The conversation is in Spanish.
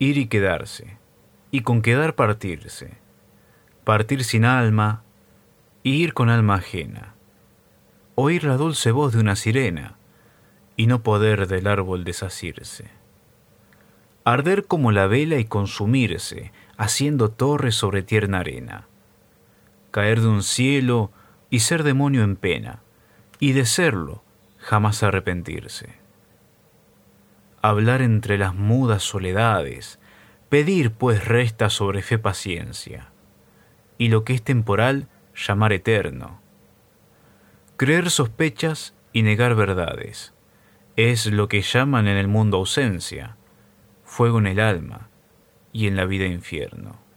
ir y quedarse, y con quedar partirse, partir sin alma, y ir con alma ajena, oír la dulce voz de una sirena, y no poder del árbol desasirse, arder como la vela y consumirse, haciendo torre sobre tierna arena, caer de un cielo y ser demonio en pena, y de serlo jamás arrepentirse. Hablar entre las mudas soledades, pedir pues resta sobre fe paciencia, y lo que es temporal llamar eterno. Creer sospechas y negar verdades, es lo que llaman en el mundo ausencia, fuego en el alma y en la vida infierno.